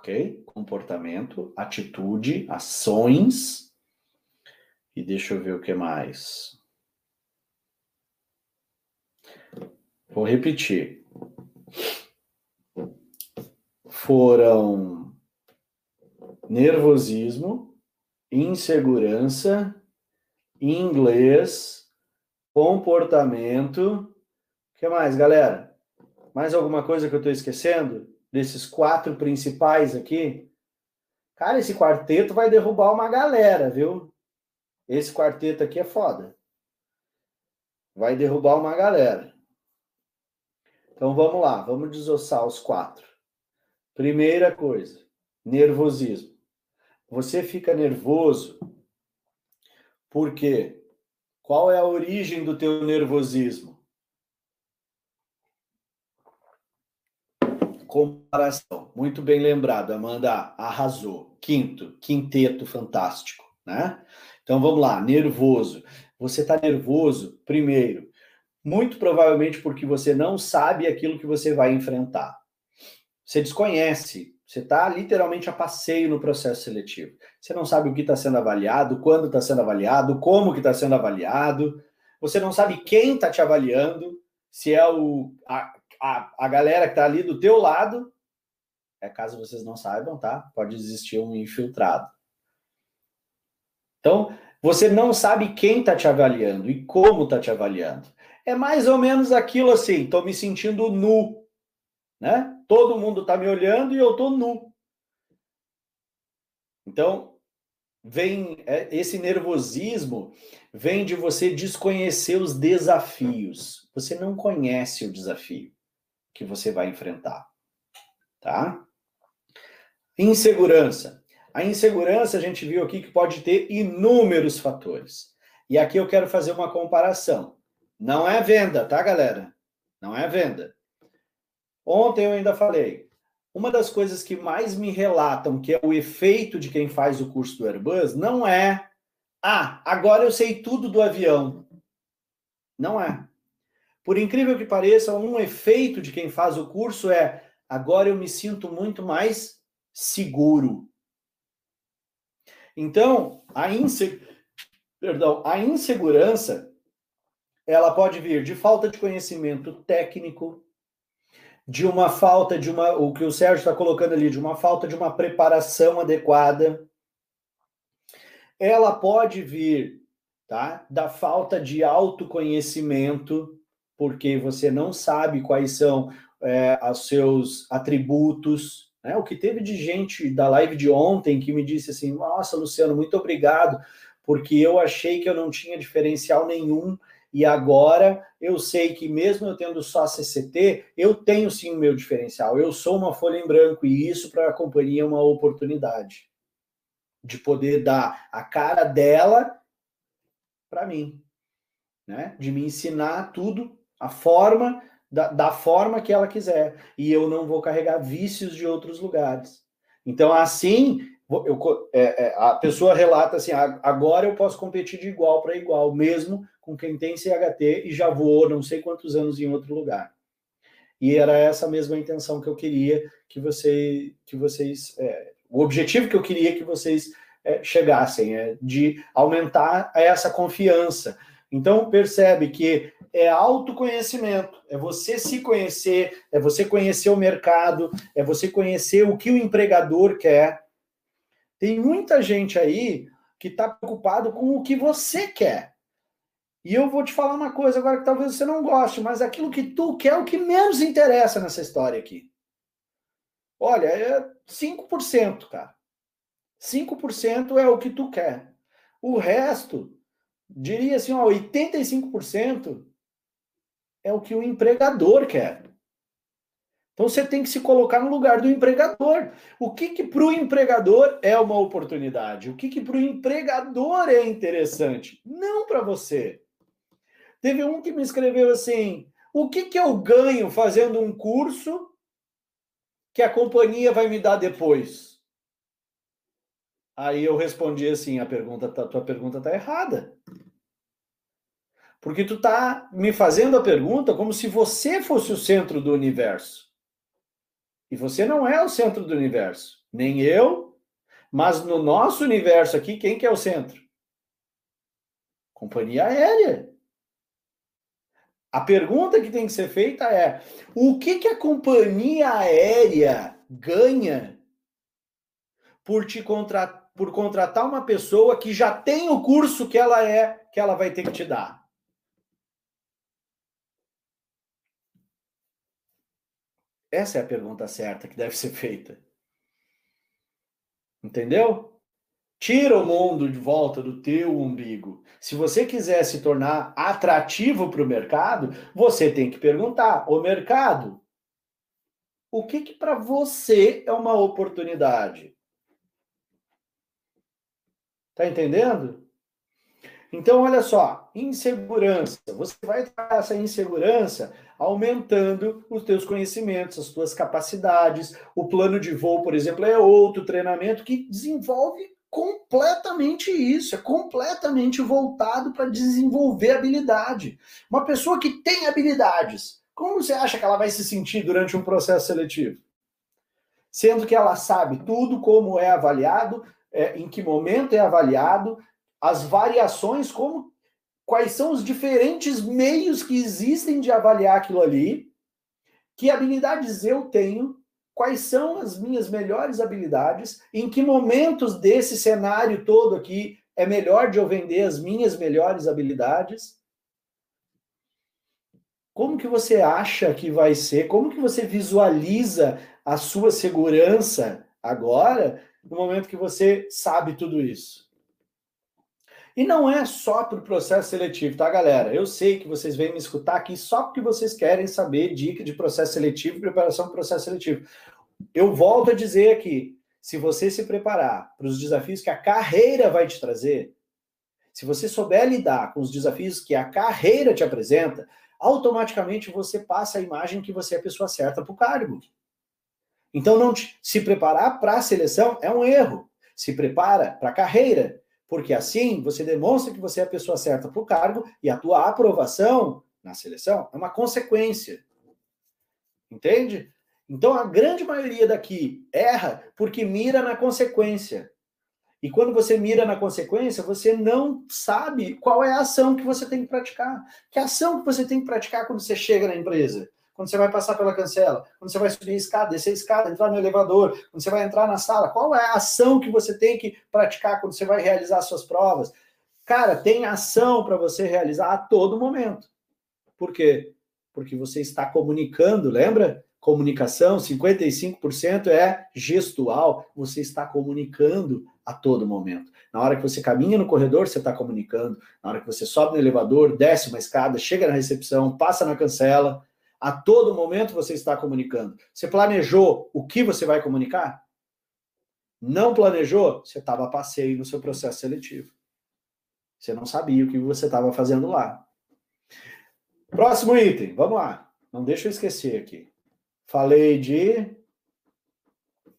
Ok? Comportamento, atitude, ações. E deixa eu ver o que mais. Vou repetir foram nervosismo, insegurança, inglês, comportamento. O que mais, galera? Mais alguma coisa que eu estou esquecendo? Desses quatro principais aqui? Cara, esse quarteto vai derrubar uma galera, viu? Esse quarteto aqui é foda. Vai derrubar uma galera. Então vamos lá, vamos desossar os quatro. Primeira coisa, nervosismo. Você fica nervoso por quê? Qual é a origem do teu nervosismo? Comparação. Muito bem lembrado, Amanda arrasou. Quinto, quinteto fantástico, né? Então vamos lá, nervoso. Você está nervoso, primeiro, muito provavelmente porque você não sabe aquilo que você vai enfrentar. Você desconhece, você está literalmente a passeio no processo seletivo. Você não sabe o que está sendo avaliado, quando está sendo avaliado, como que está sendo avaliado. Você não sabe quem está te avaliando, se é o, a, a, a galera que está ali do teu lado. É caso vocês não saibam, tá? Pode existir um infiltrado. Então, você não sabe quem está te avaliando e como está te avaliando. É mais ou menos aquilo assim, estou me sentindo nu, né? Todo mundo está me olhando e eu estou nu. Então, vem é, esse nervosismo vem de você desconhecer os desafios. Você não conhece o desafio que você vai enfrentar, tá? Insegurança. A insegurança, a gente viu aqui que pode ter inúmeros fatores. E aqui eu quero fazer uma comparação. Não é venda, tá, galera? Não é venda. Ontem eu ainda falei. Uma das coisas que mais me relatam que é o efeito de quem faz o curso do Airbus não é, ah, agora eu sei tudo do avião. Não é. Por incrível que pareça, um efeito de quem faz o curso é, agora eu me sinto muito mais seguro. Então, a, inse... Perdão, a insegurança ela pode vir de falta de conhecimento técnico, de uma falta de uma, o que o Sérgio está colocando ali, de uma falta de uma preparação adequada. Ela pode vir, tá, da falta de autoconhecimento, porque você não sabe quais são é, os seus atributos, né? O que teve de gente da live de ontem que me disse assim: Nossa, Luciano, muito obrigado, porque eu achei que eu não tinha diferencial nenhum. E agora eu sei que, mesmo eu tendo só CCT, eu tenho sim o meu diferencial. Eu sou uma folha em branco, e isso para a companhia é uma oportunidade de poder dar a cara dela para mim, né? De me ensinar tudo, a forma da, da forma que ela quiser. E eu não vou carregar vícios de outros lugares. Então, assim, eu, é, é, a pessoa relata assim: agora eu posso competir de igual para igual, mesmo com quem tem CHT e já voou não sei quantos anos em outro lugar. E era essa mesma intenção que eu queria que, você, que vocês. É, o objetivo que eu queria que vocês é, chegassem, é de aumentar essa confiança. Então, percebe que é autoconhecimento, é você se conhecer, é você conhecer o mercado, é você conhecer o que o empregador quer. Tem muita gente aí que está preocupado com o que você quer. E eu vou te falar uma coisa agora que talvez você não goste, mas aquilo que tu quer é o que menos interessa nessa história aqui. Olha, é 5%, cara. 5% é o que tu quer. O resto, diria assim, ó, 85% é o que o empregador quer. Então você tem que se colocar no lugar do empregador. O que que para o empregador é uma oportunidade? O que que para o empregador é interessante? Não para você. Teve um que me escreveu assim: o que que eu ganho fazendo um curso que a companhia vai me dar depois? Aí eu respondi assim: a pergunta, a tua pergunta está errada. Porque tu tá me fazendo a pergunta como se você fosse o centro do universo. E você não é o centro do universo, nem eu, mas no nosso universo aqui, quem que é o centro? Companhia aérea. A pergunta que tem que ser feita é: o que que a companhia aérea ganha por te contratar por contratar uma pessoa que já tem o curso que ela é, que ela vai ter que te dar? Essa é a pergunta certa que deve ser feita. Entendeu? Tira o mundo de volta do teu umbigo. Se você quiser se tornar atrativo para o mercado, você tem que perguntar: o mercado, o que, que para você é uma oportunidade? Tá entendendo? Então, olha só, insegurança. Você vai tratar essa insegurança aumentando os teus conhecimentos, as tuas capacidades. O plano de voo, por exemplo, é outro treinamento que desenvolve completamente isso, é completamente voltado para desenvolver habilidade. Uma pessoa que tem habilidades, como você acha que ela vai se sentir durante um processo seletivo? Sendo que ela sabe tudo, como é avaliado, é, em que momento é avaliado, as variações, como quais são os diferentes meios que existem de avaliar aquilo ali, que habilidades eu tenho, quais são as minhas melhores habilidades, em que momentos desse cenário todo aqui é melhor de eu vender as minhas melhores habilidades. Como que você acha que vai ser? Como que você visualiza a sua segurança agora, no momento que você sabe tudo isso? E não é só para o processo seletivo, tá, galera? Eu sei que vocês vêm me escutar aqui só porque vocês querem saber dica de processo seletivo preparação para processo seletivo. Eu volto a dizer aqui: se você se preparar para os desafios que a carreira vai te trazer, se você souber lidar com os desafios que a carreira te apresenta, automaticamente você passa a imagem que você é a pessoa certa para o cargo. Então, não te, se preparar para a seleção é um erro. Se prepara para a carreira porque assim você demonstra que você é a pessoa certa para o cargo e a tua aprovação na seleção é uma consequência. Entende? Então a grande maioria daqui erra porque mira na consequência. E quando você mira na consequência, você não sabe qual é a ação que você tem que praticar. Que ação que você tem que praticar quando você chega na empresa? Quando você vai passar pela cancela, quando você vai subir a escada, descer a escada, entrar no elevador, quando você vai entrar na sala, qual é a ação que você tem que praticar quando você vai realizar suas provas? Cara, tem ação para você realizar a todo momento. Por quê? Porque você está comunicando, lembra? Comunicação, 55% é gestual, você está comunicando a todo momento. Na hora que você caminha no corredor, você está comunicando. Na hora que você sobe no elevador, desce uma escada, chega na recepção, passa na cancela, a todo momento você está comunicando. Você planejou o que você vai comunicar? Não planejou? Você estava passeio no seu processo seletivo. Você não sabia o que você estava fazendo lá. Próximo item, vamos lá. Não deixa eu esquecer aqui. Falei de.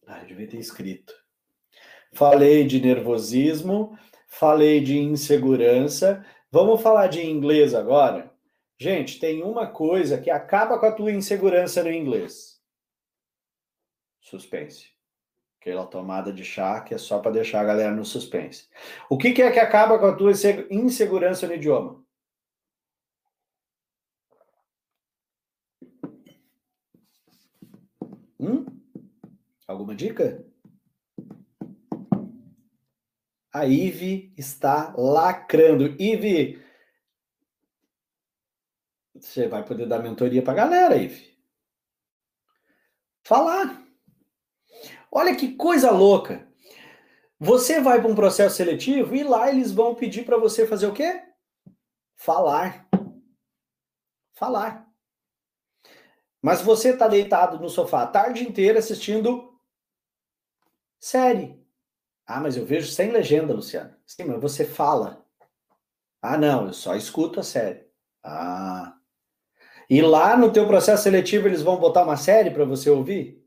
Ah, eu devia ter escrito. Falei de nervosismo, falei de insegurança. Vamos falar de inglês agora? Gente, tem uma coisa que acaba com a tua insegurança no inglês. Suspense. Aquela tomada de chá que é só para deixar a galera no suspense. O que, que é que acaba com a tua insegurança no idioma? Hum? Alguma dica? A Ive está lacrando. Ive, você vai poder dar mentoria para a galera, Ive. Falar. Olha que coisa louca. Você vai para um processo seletivo e lá eles vão pedir para você fazer o quê? Falar. Falar. Mas você está deitado no sofá a tarde inteira assistindo série. Ah, mas eu vejo sem legenda, Luciano. Sim, mas você fala. Ah, não, eu só escuto a série. Ah. E lá no teu processo seletivo eles vão botar uma série para você ouvir?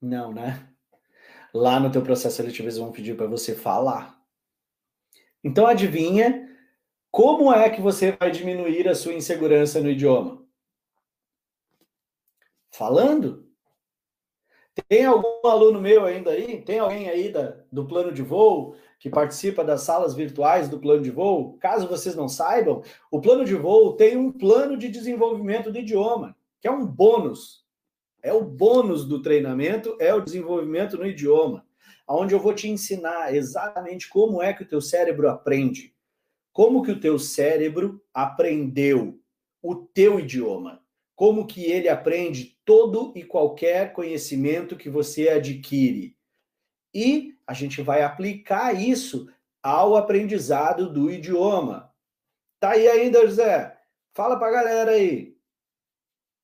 Não, né? Lá no teu processo seletivo eles vão pedir para você falar. Então adivinha como é que você vai diminuir a sua insegurança no idioma? Falando? Tem algum aluno meu ainda aí? Tem alguém aí da, do plano de voo que participa das salas virtuais do plano de voo? Caso vocês não saibam, o plano de voo tem um plano de desenvolvimento do idioma, que é um bônus. É o bônus do treinamento, é o desenvolvimento no idioma, onde eu vou te ensinar exatamente como é que o teu cérebro aprende. Como que o teu cérebro aprendeu o teu idioma? Como que ele aprende todo e qualquer conhecimento que você adquire? E a gente vai aplicar isso ao aprendizado do idioma. Tá aí ainda, José? Fala para a galera aí.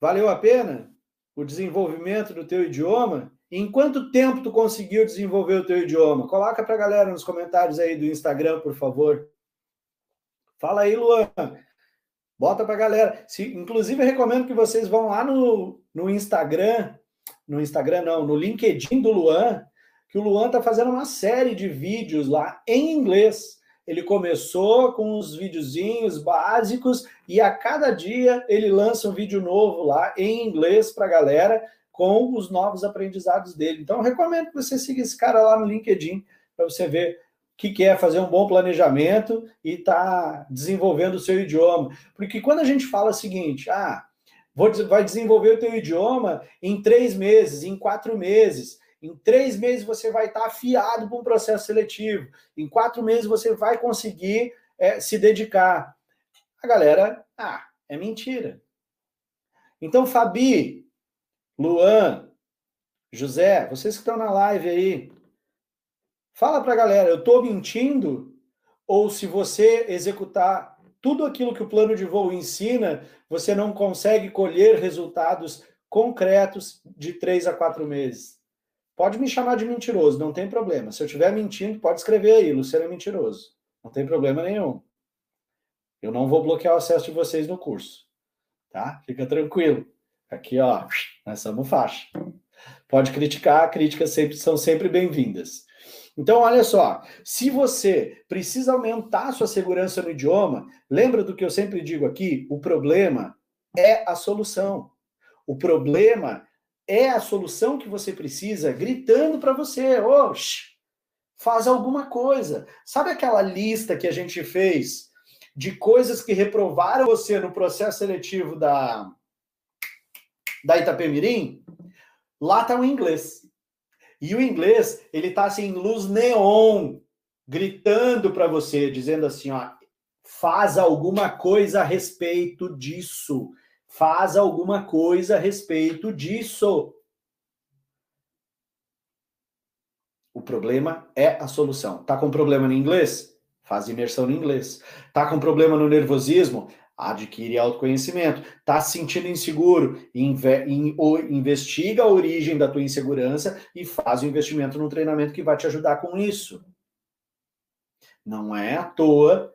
Valeu a pena o desenvolvimento do teu idioma? Em quanto tempo tu conseguiu desenvolver o teu idioma? Coloca para a galera nos comentários aí do Instagram, por favor. Fala aí, Luan. Bota para a galera. Se, inclusive, eu recomendo que vocês vão lá no, no Instagram, no Instagram não, no LinkedIn do Luan, que o Luan está fazendo uma série de vídeos lá em inglês. Ele começou com os videozinhos básicos e a cada dia ele lança um vídeo novo lá em inglês para a galera com os novos aprendizados dele. Então, recomendo que você siga esse cara lá no LinkedIn para você ver que quer fazer um bom planejamento e está desenvolvendo o seu idioma. Porque quando a gente fala o seguinte, ah, vou, vai desenvolver o teu idioma em três meses, em quatro meses, em três meses você vai estar afiado para um processo seletivo, em quatro meses você vai conseguir é, se dedicar. A galera, ah, é mentira. Então, Fabi, Luan, José, vocês que estão na live aí, Fala para a galera, eu estou mentindo? Ou se você executar tudo aquilo que o plano de voo ensina, você não consegue colher resultados concretos de três a quatro meses? Pode me chamar de mentiroso, não tem problema. Se eu estiver mentindo, pode escrever aí, Luciano é mentiroso. Não tem problema nenhum. Eu não vou bloquear o acesso de vocês no curso. Tá? Fica tranquilo. Aqui, ó, nós somos faixa. Pode criticar, críticas sempre, são sempre bem-vindas. Então, olha só, se você precisa aumentar a sua segurança no idioma, lembra do que eu sempre digo aqui? O problema é a solução. O problema é a solução que você precisa gritando para você, oxe, faz alguma coisa. Sabe aquela lista que a gente fez de coisas que reprovaram você no processo seletivo da da Itapemirim? Lá está o inglês. E o inglês, ele tá assim, luz neon, gritando para você, dizendo assim, ó, faz alguma coisa a respeito disso. Faz alguma coisa a respeito disso. O problema é a solução. Tá com problema no inglês? Faz imersão no inglês. Tá com problema no nervosismo? adquire autoconhecimento. Está se sentindo inseguro, inve, in, investiga a origem da tua insegurança e faz o investimento no treinamento que vai te ajudar com isso. Não é à toa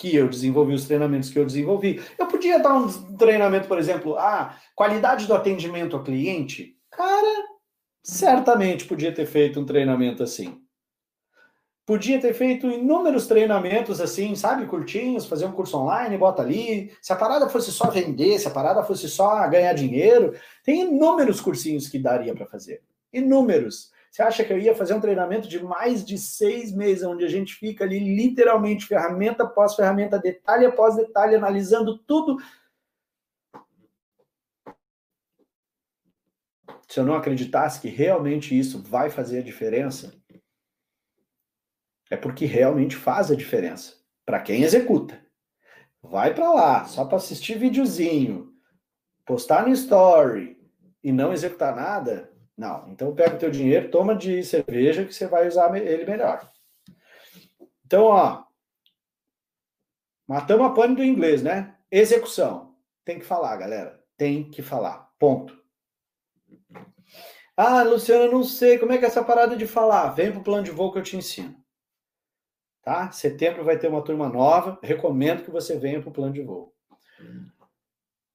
que eu desenvolvi os treinamentos que eu desenvolvi. Eu podia dar um treinamento, por exemplo, ah, qualidade do atendimento ao cliente. Cara, certamente podia ter feito um treinamento assim. Podia ter feito inúmeros treinamentos assim, sabe, curtinhos, fazer um curso online, bota ali. Se a parada fosse só vender, se a parada fosse só ganhar dinheiro, tem inúmeros cursinhos que daria para fazer. Inúmeros. Você acha que eu ia fazer um treinamento de mais de seis meses, onde a gente fica ali literalmente ferramenta após ferramenta, detalhe após detalhe, analisando tudo? Se eu não acreditasse que realmente isso vai fazer a diferença, é porque realmente faz a diferença para quem executa. Vai para lá só para assistir videozinho, postar no story e não executar nada, não, então pega o teu dinheiro, toma de cerveja que você vai usar ele melhor. Então, ó, matamos a pane do inglês, né? Execução. Tem que falar, galera. Tem que falar. Ponto. Ah, Luciana, não sei como é que é essa parada de falar. Vem pro plano de voo que eu te ensino. Tá? Setembro vai ter uma turma nova. Recomendo que você venha pro plano de voo.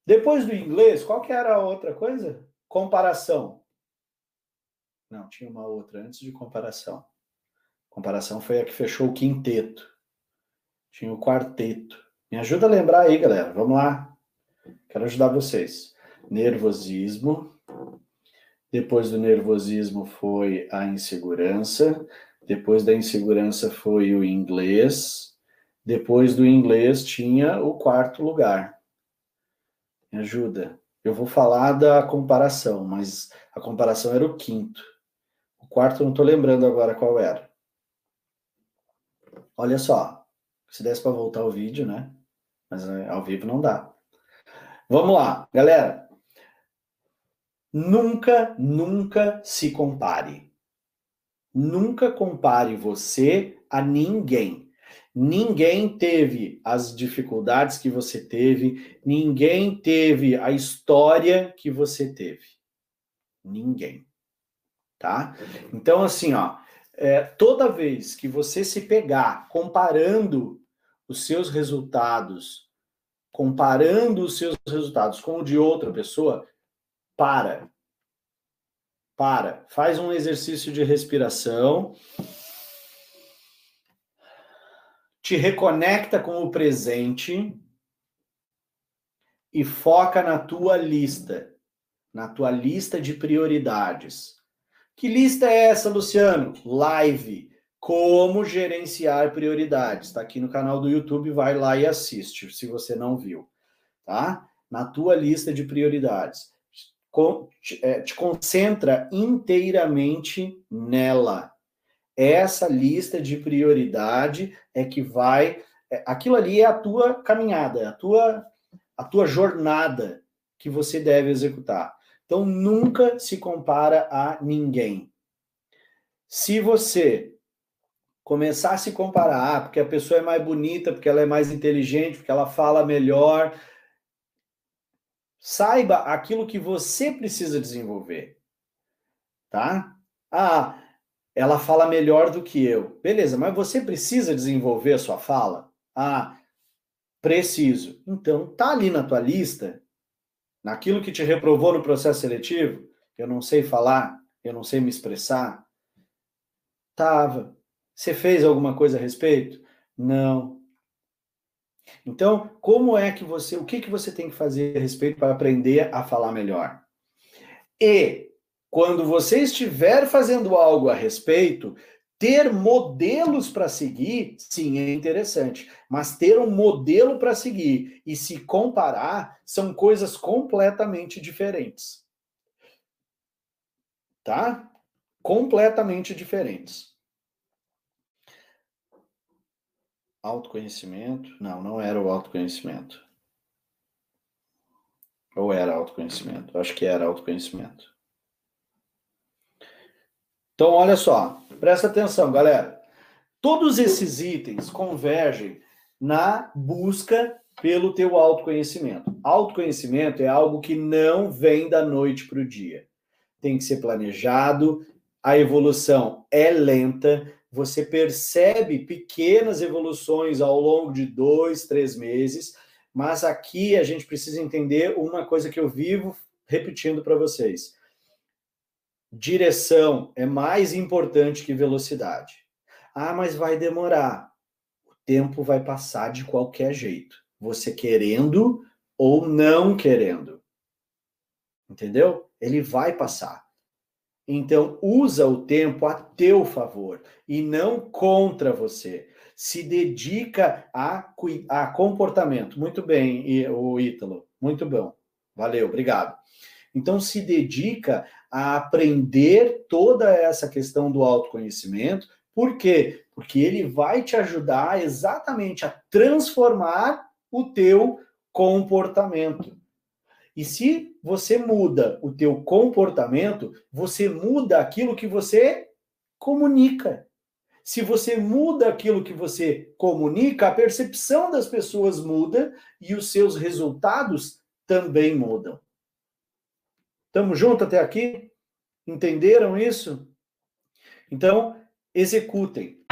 Depois do inglês, qual que era a outra coisa? Comparação. Não, tinha uma outra antes de comparação. Comparação foi a que fechou o quinteto. Tinha o quarteto. Me ajuda a lembrar aí, galera. Vamos lá. Quero ajudar vocês. Nervosismo. Depois do nervosismo foi a insegurança. Depois da insegurança foi o inglês. Depois do inglês tinha o quarto lugar. Me ajuda. Eu vou falar da comparação, mas a comparação era o quinto. O quarto não estou lembrando agora qual era. Olha só, se desse para voltar o vídeo, né? Mas né, ao vivo não dá. Vamos lá, galera. Nunca, nunca se compare. Nunca compare você a ninguém. Ninguém teve as dificuldades que você teve, ninguém teve a história que você teve. Ninguém tá? Então, assim, ó, é, toda vez que você se pegar comparando os seus resultados, comparando os seus resultados com o de outra pessoa, para. Para. Faz um exercício de respiração. Te reconecta com o presente e foca na tua lista, na tua lista de prioridades. Que lista é essa, Luciano? Live. Como gerenciar prioridades. Está aqui no canal do YouTube, vai lá e assiste, se você não viu. Tá? Na tua lista de prioridades. É, te concentra inteiramente nela. Essa lista de prioridade é que vai. É, aquilo ali é a tua caminhada, é a tua, a tua jornada que você deve executar. Então, nunca se compara a ninguém. Se você começar a se comparar, ah, porque a pessoa é mais bonita, porque ela é mais inteligente, porque ela fala melhor, saiba aquilo que você precisa desenvolver. Tá? Ah, ela fala melhor do que eu. Beleza, mas você precisa desenvolver a sua fala? Ah, preciso. Então, tá ali na tua lista naquilo que te reprovou no processo seletivo, eu não sei falar, eu não sei me expressar. Tava. Você fez alguma coisa a respeito? Não. Então, como é que você, o que que você tem que fazer a respeito para aprender a falar melhor? E quando você estiver fazendo algo a respeito, ter modelos para seguir, sim, é interessante, mas ter um modelo para seguir e se comparar são coisas completamente diferentes. Tá? Completamente diferentes. Autoconhecimento? Não, não era o autoconhecimento. Ou era autoconhecimento? Acho que era autoconhecimento. Então, olha só, presta atenção, galera. Todos esses itens convergem na busca pelo teu autoconhecimento. Autoconhecimento é algo que não vem da noite para o dia. Tem que ser planejado, a evolução é lenta, você percebe pequenas evoluções ao longo de dois, três meses, mas aqui a gente precisa entender uma coisa que eu vivo repetindo para vocês direção é mais importante que velocidade. Ah, mas vai demorar. O tempo vai passar de qualquer jeito. Você querendo ou não querendo. Entendeu? Ele vai passar. Então, usa o tempo a teu favor e não contra você. Se dedica a, a comportamento. Muito bem, o Ítalo. Muito bom. Valeu, obrigado. Então, se dedica a aprender toda essa questão do autoconhecimento. Por quê? Porque ele vai te ajudar exatamente a transformar o teu comportamento. E se você muda o teu comportamento, você muda aquilo que você comunica. Se você muda aquilo que você comunica, a percepção das pessoas muda e os seus resultados também mudam. Estamos juntos até aqui? Entenderam isso? Então, executem.